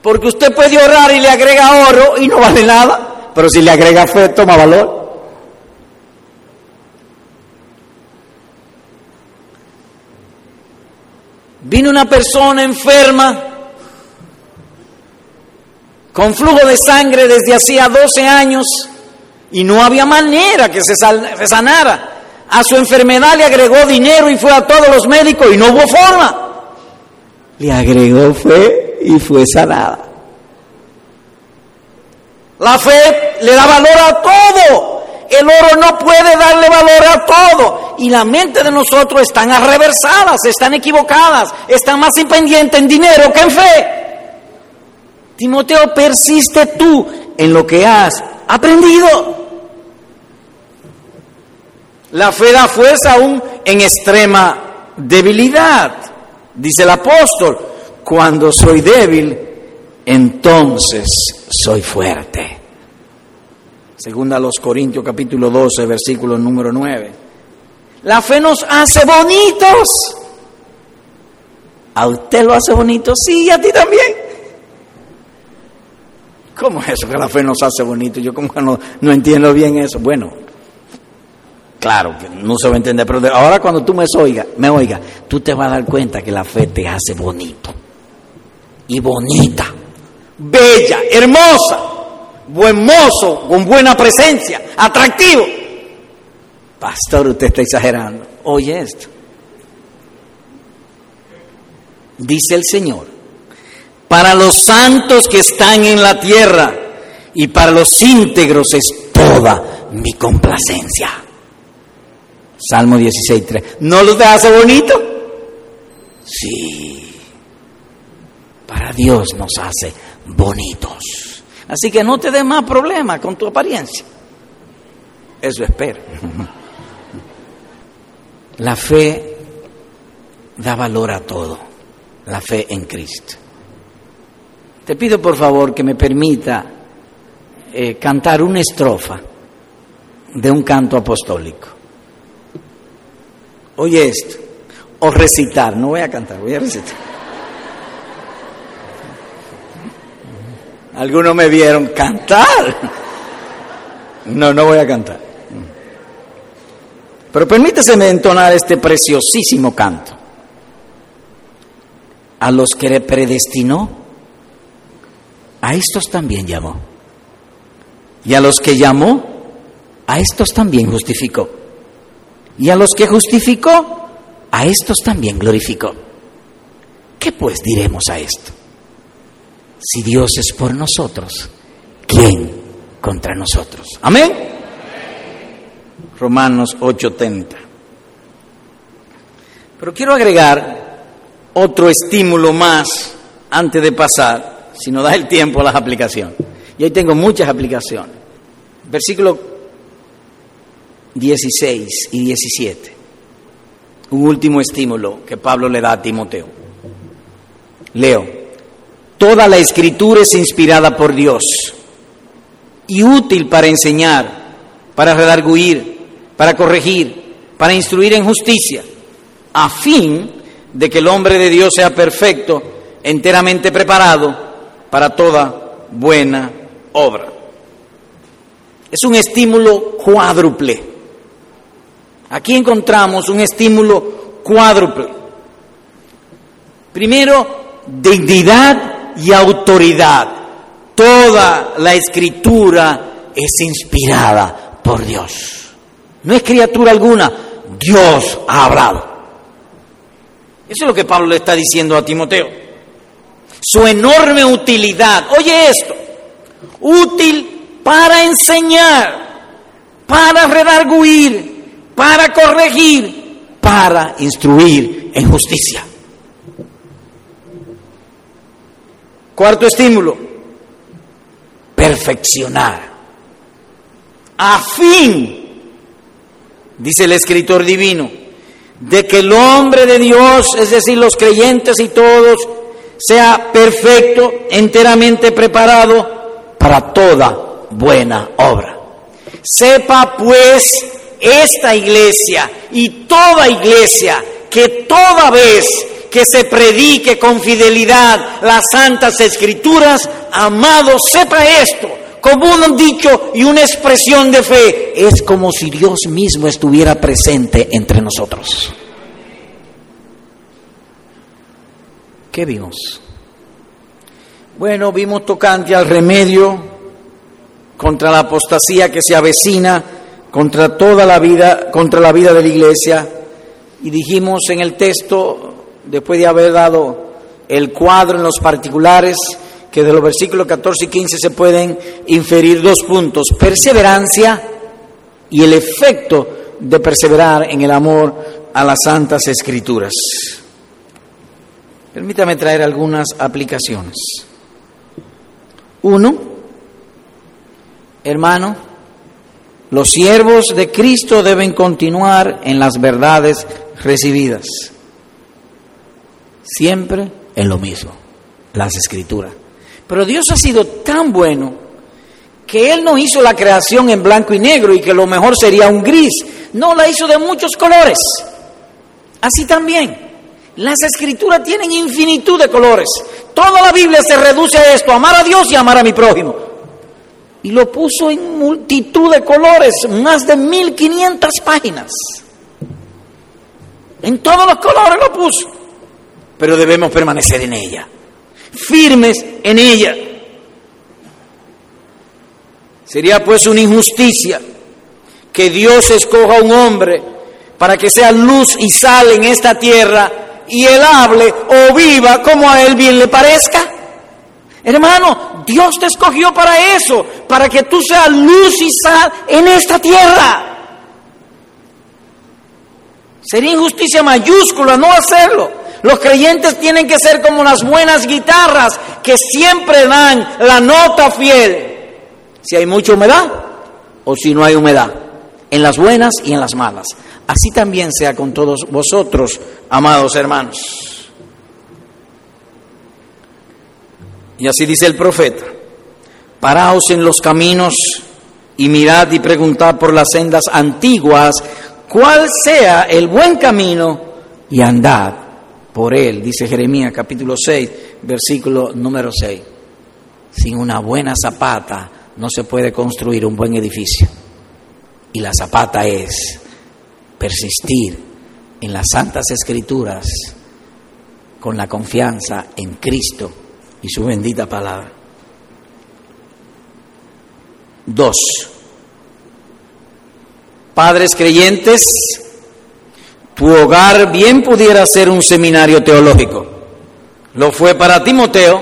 Porque usted puede orar y le agrega oro y no vale nada, pero si le agrega fe, toma valor. Vino una persona enferma con flujo de sangre desde hacía 12 años y no había manera que se, sanara. A su enfermedad le agregó dinero y fue a todos los médicos y no hubo forma. Le agregó fe y fue sanada. La fe le da valor a todo. El oro no puede darle valor a todo. Y la mente de nosotros están arreversadas, están equivocadas, están más impendientes en dinero que en fe. Timoteo, persiste tú en lo que has aprendido. La fe da fuerza aún en extrema debilidad. Dice el apóstol, cuando soy débil, entonces soy fuerte. Segunda a los Corintios capítulo 12, versículo número 9. La fe nos hace bonitos. ¿A usted lo hace bonito? Sí, a ti también. ¿Cómo es eso que la fe nos hace bonito? Yo como que no, no entiendo bien eso. Bueno, claro que no se va a entender, pero ahora cuando tú me oigas, me oiga, tú te vas a dar cuenta que la fe te hace bonito. Y bonita, bella, hermosa buen mozo, con buena presencia, atractivo. Pastor, usted está exagerando. Oye esto. Dice el Señor, para los santos que están en la tierra y para los íntegros es toda mi complacencia. Salmo 16.3. ¿No los hace bonito? Sí. Para Dios nos hace bonitos. Así que no te dé más problemas con tu apariencia. Eso espero. La fe da valor a todo. La fe en Cristo. Te pido por favor que me permita eh, cantar una estrofa de un canto apostólico. Oye esto. O recitar. No voy a cantar, voy a recitar. Algunos me vieron cantar. No, no voy a cantar. Pero permíteseme entonar este preciosísimo canto. A los que le predestinó, a estos también llamó. Y a los que llamó, a estos también justificó. Y a los que justificó, a estos también glorificó. ¿Qué pues diremos a esto? Si Dios es por nosotros, ¿quién contra nosotros? Amén. Romanos 8:30. Pero quiero agregar otro estímulo más antes de pasar, si no da el tiempo a las aplicaciones. Y ahí tengo muchas aplicaciones. Versículo 16 y 17. Un último estímulo que Pablo le da a Timoteo. Leo. Toda la escritura es inspirada por Dios y útil para enseñar, para redarguir, para corregir, para instruir en justicia, a fin de que el hombre de Dios sea perfecto, enteramente preparado para toda buena obra. Es un estímulo cuádruple. Aquí encontramos un estímulo cuádruple. Primero, dignidad y autoridad. Toda la escritura es inspirada por Dios. No es criatura alguna, Dios ha hablado. Eso es lo que Pablo le está diciendo a Timoteo. Su enorme utilidad, oye esto, útil para enseñar, para redarguir, para corregir, para instruir en justicia. Cuarto estímulo, perfeccionar. A fin, dice el escritor divino, de que el hombre de Dios, es decir, los creyentes y todos, sea perfecto, enteramente preparado para toda buena obra. Sepa pues esta iglesia y toda iglesia que toda vez que se predique con fidelidad las santas escrituras, amado, sepa esto, como un dicho y una expresión de fe, es como si Dios mismo estuviera presente entre nosotros. ¿Qué vimos? Bueno, vimos tocante al remedio contra la apostasía que se avecina, contra toda la vida, contra la vida de la iglesia. Y dijimos en el texto, después de haber dado el cuadro en los particulares, que de los versículos 14 y 15 se pueden inferir dos puntos, perseverancia y el efecto de perseverar en el amor a las santas escrituras. Permítame traer algunas aplicaciones. Uno, hermano, los siervos de Cristo deben continuar en las verdades recibidas. Siempre en lo mismo, las escrituras. Pero Dios ha sido tan bueno que Él no hizo la creación en blanco y negro y que lo mejor sería un gris. No, la hizo de muchos colores. Así también. Las escrituras tienen infinitud de colores. Toda la Biblia se reduce a esto, amar a Dios y amar a mi prójimo. Y lo puso en multitud de colores, más de 1500 páginas. En todos los colores lo puso. Pero debemos permanecer en ella, firmes en ella. Sería pues una injusticia que Dios escoja a un hombre para que sea luz y sal en esta tierra y él hable o viva como a él bien le parezca. Hermano, Dios te escogió para eso, para que tú seas luz y sal en esta tierra. Sería injusticia mayúscula no hacerlo. Los creyentes tienen que ser como las buenas guitarras que siempre dan la nota fiel. Si hay mucha humedad o si no hay humedad, en las buenas y en las malas. Así también sea con todos vosotros, amados hermanos. Y así dice el profeta, paraos en los caminos y mirad y preguntad por las sendas antiguas cuál sea el buen camino y andad por él, dice Jeremías capítulo 6, versículo número 6. Sin una buena zapata no se puede construir un buen edificio. Y la zapata es persistir en las santas escrituras con la confianza en Cristo y su bendita palabra. Dos, padres creyentes, tu hogar bien pudiera ser un seminario teológico. Lo fue para Timoteo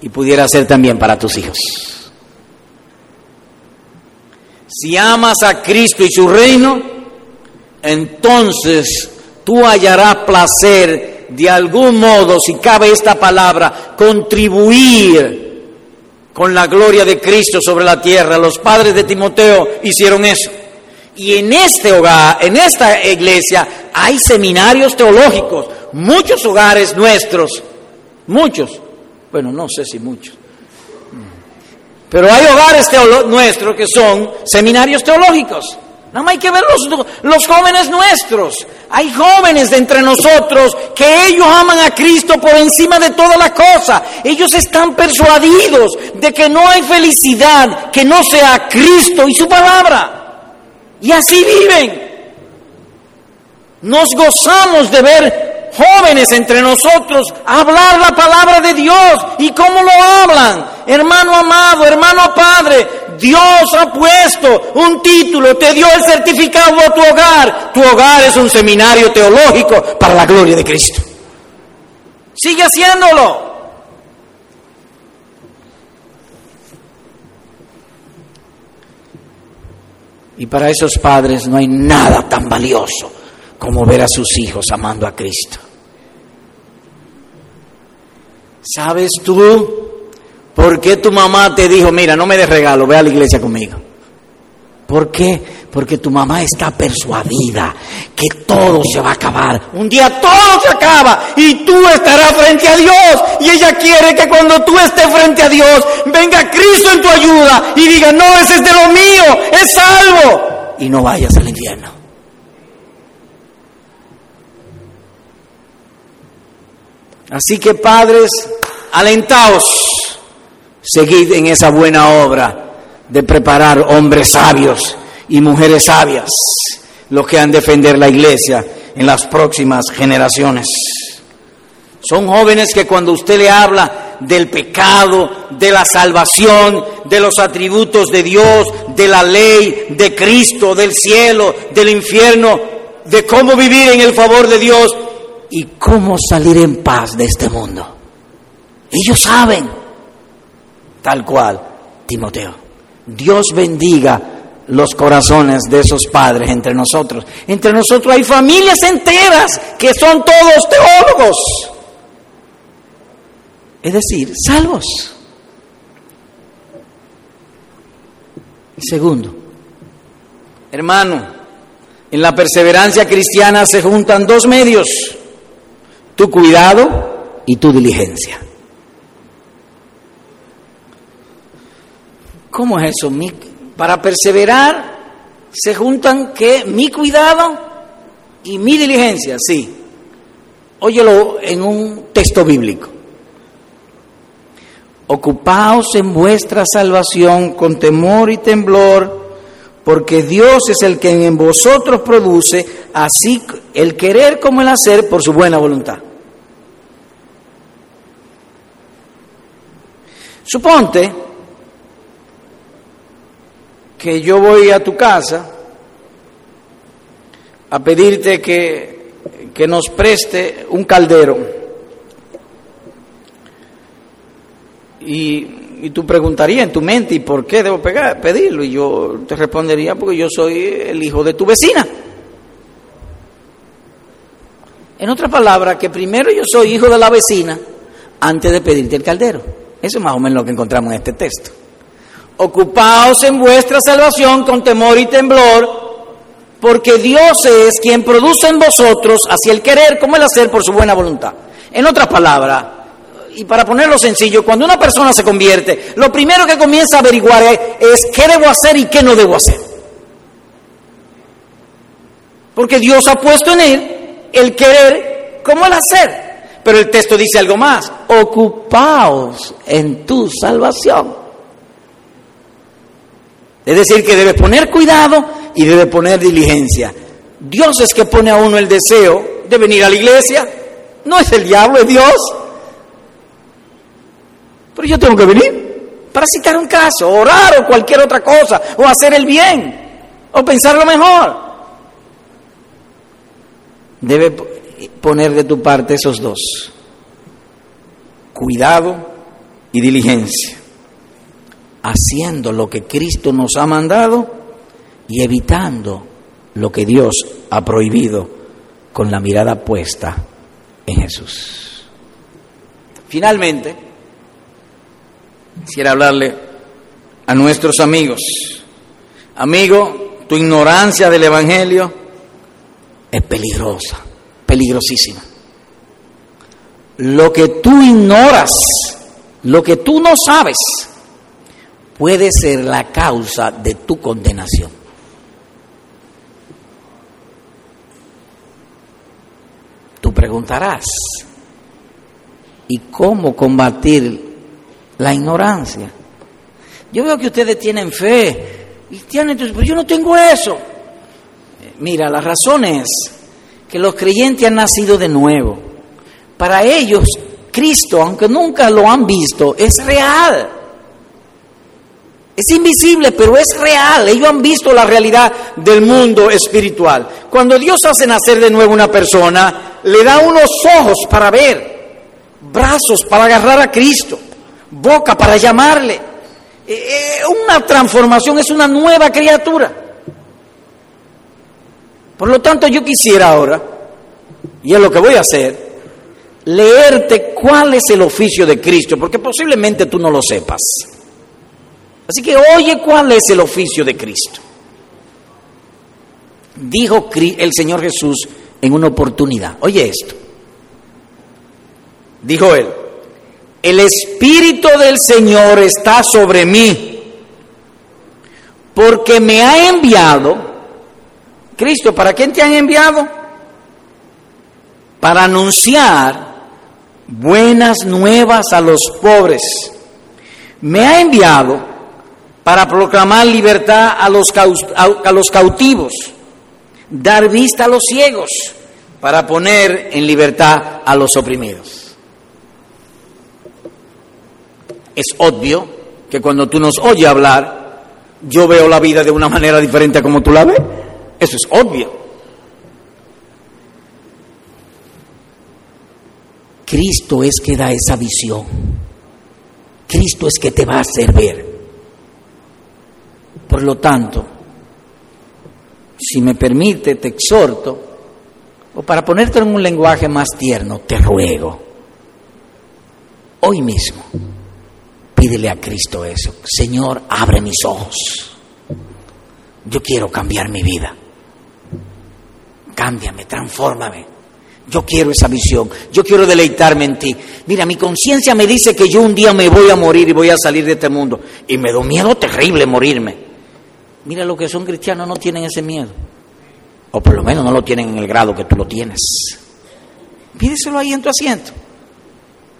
y pudiera ser también para tus hijos. Si amas a Cristo y su reino, entonces tú hallarás placer de algún modo, si cabe esta palabra, contribuir con la gloria de Cristo sobre la tierra. Los padres de Timoteo hicieron eso. Y en este hogar, en esta iglesia, hay seminarios teológicos, muchos hogares nuestros, muchos, bueno, no sé si muchos, pero hay hogares nuestros que son seminarios teológicos. Nada más hay que ver los, jóvenes nuestros. Hay jóvenes de entre nosotros que ellos aman a Cristo por encima de toda la cosa. Ellos están persuadidos de que no hay felicidad que no sea Cristo y su palabra. Y así viven. Nos gozamos de ver jóvenes entre nosotros hablar la palabra de Dios. ¿Y cómo lo hablan? Hermano amado, hermano padre, Dios ha puesto un título, te dio el certificado a tu hogar. Tu hogar es un seminario teológico para la gloria de Cristo. Sigue haciéndolo. Y para esos padres no hay nada tan valioso como ver a sus hijos amando a Cristo. ¿Sabes tú ¿Por qué tu mamá te dijo, mira, no me des regalo, ve a la iglesia conmigo? ¿Por qué? Porque tu mamá está persuadida que todo se va a acabar. Un día todo se acaba y tú estarás frente a Dios. Y ella quiere que cuando tú estés frente a Dios, venga Cristo en tu ayuda y diga, no, ese es de lo mío, es salvo. Y no vayas al infierno. Así que padres, alentaos, seguid en esa buena obra de preparar hombres sabios y mujeres sabias, los que han de defender la iglesia en las próximas generaciones. Son jóvenes que cuando usted le habla del pecado, de la salvación, de los atributos de Dios, de la ley, de Cristo, del cielo, del infierno, de cómo vivir en el favor de Dios y cómo salir en paz de este mundo. Ellos saben, tal cual, Timoteo. Dios bendiga los corazones de esos padres entre nosotros. Entre nosotros hay familias enteras que son todos teólogos. Es decir, salvos. Segundo, hermano, en la perseverancia cristiana se juntan dos medios, tu cuidado y tu diligencia. ¿Cómo es eso? para perseverar se juntan que mi cuidado y mi diligencia, sí. Óyelo en un texto bíblico. Ocupaos en vuestra salvación con temor y temblor, porque Dios es el que en vosotros produce así el querer como el hacer por su buena voluntad. Suponte que yo voy a tu casa a pedirte que, que nos preste un caldero. Y, y, tú preguntarías en tu mente, ¿y por qué debo pedirlo? Y yo te respondería, porque yo soy el hijo de tu vecina. En otra palabra, que primero yo soy hijo de la vecina antes de pedirte el caldero. Eso es más o menos lo que encontramos en este texto. Ocupaos en vuestra salvación con temor y temblor, porque Dios es quien produce en vosotros así el querer como el hacer por su buena voluntad. En otras palabras, y para ponerlo sencillo, cuando una persona se convierte, lo primero que comienza a averiguar es, qué debo hacer y qué no debo hacer. Porque Dios ha puesto en él el querer como el hacer. Pero el texto dice algo más, ocupaos en tu salvación. Es decir, que debe poner cuidado y debe poner diligencia. Dios es que pone a uno el deseo de venir a la iglesia. No es el diablo, es Dios. Pero yo tengo que venir para citar un caso, orar o cualquier otra cosa, o hacer el bien, o pensar lo mejor. Debe poner de tu parte esos dos. Cuidado y diligencia haciendo lo que Cristo nos ha mandado y evitando lo que Dios ha prohibido con la mirada puesta en Jesús. Finalmente, quisiera hablarle a nuestros amigos. Amigo, tu ignorancia del Evangelio es peligrosa, peligrosísima. Lo que tú ignoras, lo que tú no sabes, puede ser la causa de tu condenación. Tú preguntarás, ¿y cómo combatir la ignorancia? Yo veo que ustedes tienen fe, y tienen, pero yo no tengo eso. Mira, la razón es que los creyentes han nacido de nuevo. Para ellos, Cristo, aunque nunca lo han visto, es real. Es invisible, pero es real. Ellos han visto la realidad del mundo espiritual. Cuando Dios hace nacer de nuevo una persona, le da unos ojos para ver, brazos para agarrar a Cristo, boca para llamarle. Eh, eh, una transformación es una nueva criatura. Por lo tanto, yo quisiera ahora, y es lo que voy a hacer, leerte cuál es el oficio de Cristo, porque posiblemente tú no lo sepas. Así que oye cuál es el oficio de Cristo. Dijo el Señor Jesús en una oportunidad. Oye esto. Dijo él, el Espíritu del Señor está sobre mí, porque me ha enviado. Cristo, ¿para quién te han enviado? Para anunciar buenas nuevas a los pobres. Me ha enviado para proclamar libertad a los, a los cautivos dar vista a los ciegos, para poner en libertad a los oprimidos. Es obvio que cuando tú nos oyes hablar, yo veo la vida de una manera diferente a como tú la ves. Eso es obvio. Cristo es que da esa visión. Cristo es que te va a hacer ver. Por lo tanto, si me permite, te exhorto, o para ponerte en un lenguaje más tierno, te ruego, hoy mismo, pídele a Cristo eso, Señor, abre mis ojos, yo quiero cambiar mi vida, cámbiame, transfórmame. Yo quiero esa visión, yo quiero deleitarme en ti. Mira, mi conciencia me dice que yo un día me voy a morir y voy a salir de este mundo. Y me da miedo terrible morirme. Mira, los que son cristianos no tienen ese miedo. O por lo menos no lo tienen en el grado que tú lo tienes. Pídeselo ahí en tu asiento.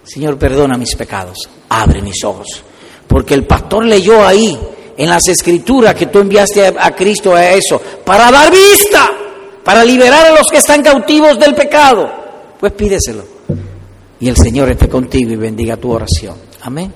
Señor, perdona mis pecados. Abre mis ojos. Porque el pastor leyó ahí, en las escrituras, que tú enviaste a, Cristo a eso, para dar vista, para liberar a los que están cautivos del pecado. Pues pídeselo. Y el Señor esté contigo y bendiga tu oración. Amén.